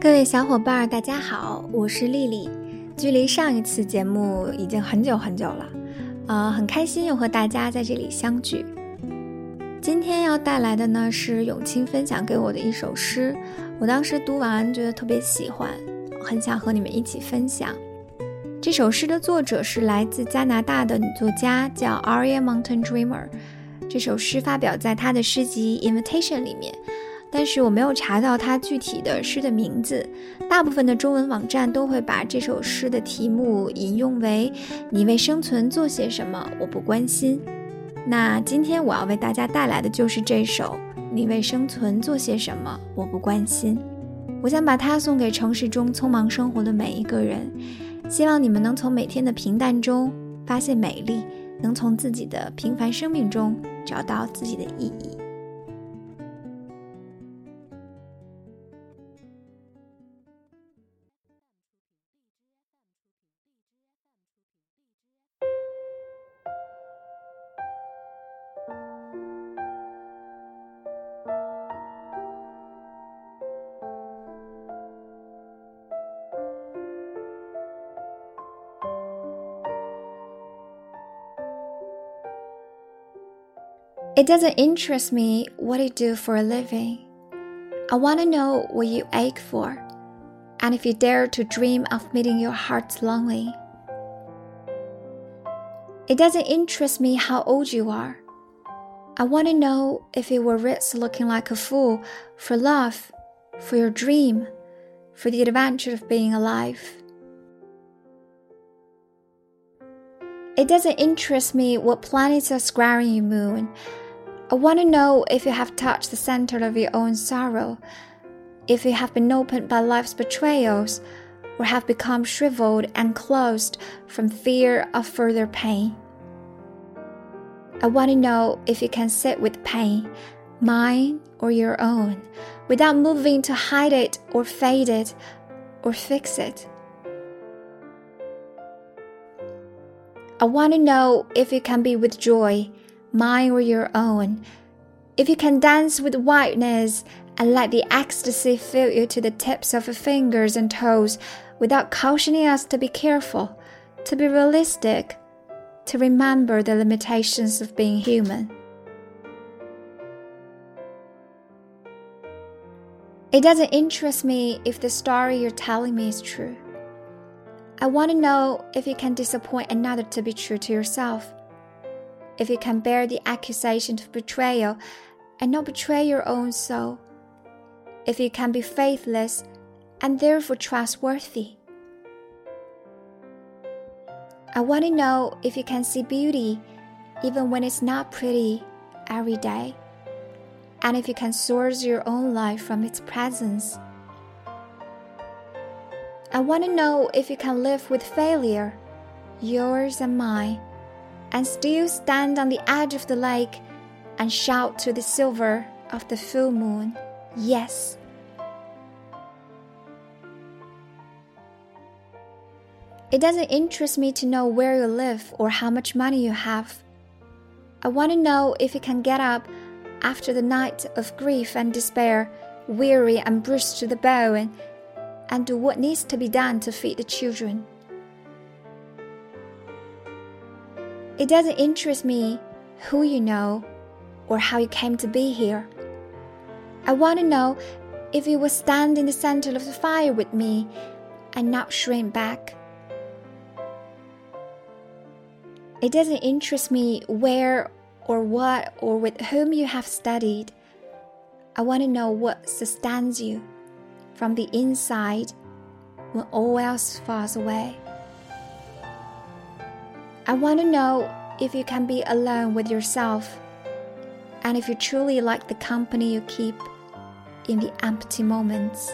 各位小伙伴，大家好，我是丽丽。距离上一次节目已经很久很久了，呃，很开心又和大家在这里相聚。今天要带来的呢是永清分享给我的一首诗，我当时读完觉得特别喜欢，很想和你们一起分享。这首诗的作者是来自加拿大的女作家，叫 Aria Mountain Dreamer。这首诗发表在她的诗集《Invitation》里面。但是我没有查到它具体的诗的名字，大部分的中文网站都会把这首诗的题目引用为“你为生存做些什么？我不关心。”那今天我要为大家带来的就是这首“你为生存做些什么？我不关心。”我想把它送给城市中匆忙生活的每一个人，希望你们能从每天的平淡中发现美丽，能从自己的平凡生命中找到自己的意义。It doesn't interest me what you do for a living. I want to know what you ache for, and if you dare to dream of meeting your heart's lonely. It doesn't interest me how old you are. I want to know if you were risk looking like a fool for love, for your dream, for the adventure of being alive. It doesn't interest me what planets are squaring your moon I want to know if you have touched the center of your own sorrow, if you have been opened by life's betrayals, or have become shriveled and closed from fear of further pain. I want to know if you can sit with pain, mine or your own, without moving to hide it or fade it or fix it. I want to know if you can be with joy mine or your own. If you can dance with whiteness and let the ecstasy fill you to the tips of your fingers and toes without cautioning us to be careful, to be realistic, to remember the limitations of being human. It doesn't interest me if the story you're telling me is true. I want to know if you can disappoint another to be true to yourself if you can bear the accusation of betrayal and not betray your own soul, if you can be faithless and therefore trustworthy. I want to know if you can see beauty even when it's not pretty every day, and if you can source your own life from its presence. I want to know if you can live with failure, yours and mine and still stand on the edge of the lake and shout to the silver of the full moon, Yes. It doesn't interest me to know where you live or how much money you have. I want to know if you can get up after the night of grief and despair, weary and bruised to the bone, and do what needs to be done to feed the children. It doesn't interest me who you know or how you came to be here. I want to know if you will stand in the center of the fire with me and not shrink back. It doesn't interest me where or what or with whom you have studied. I want to know what sustains you from the inside when all else falls away. I want to know if you can be alone with yourself and if you truly like the company you keep in the empty moments.